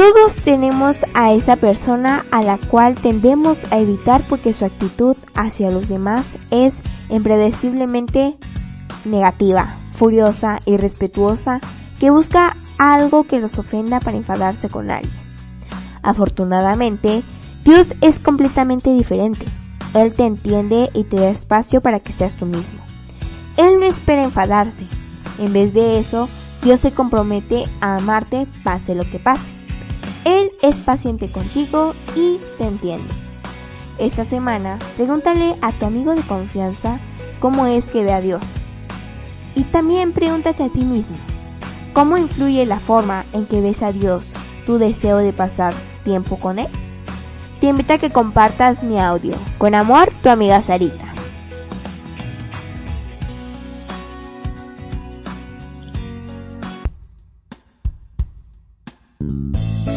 Todos tenemos a esa persona a la cual tendemos a evitar porque su actitud hacia los demás es impredeciblemente negativa, furiosa, irrespetuosa, que busca algo que los ofenda para enfadarse con alguien. Afortunadamente, Dios es completamente diferente. Él te entiende y te da espacio para que seas tú mismo. Él no espera enfadarse. En vez de eso, Dios se compromete a amarte pase lo que pase. Él es paciente contigo y te entiende. Esta semana, pregúntale a tu amigo de confianza cómo es que ve a Dios. Y también pregúntate a ti mismo, ¿cómo influye la forma en que ves a Dios tu deseo de pasar tiempo con Él? te invito a que compartas mi audio. Con amor, tu amiga Sarita.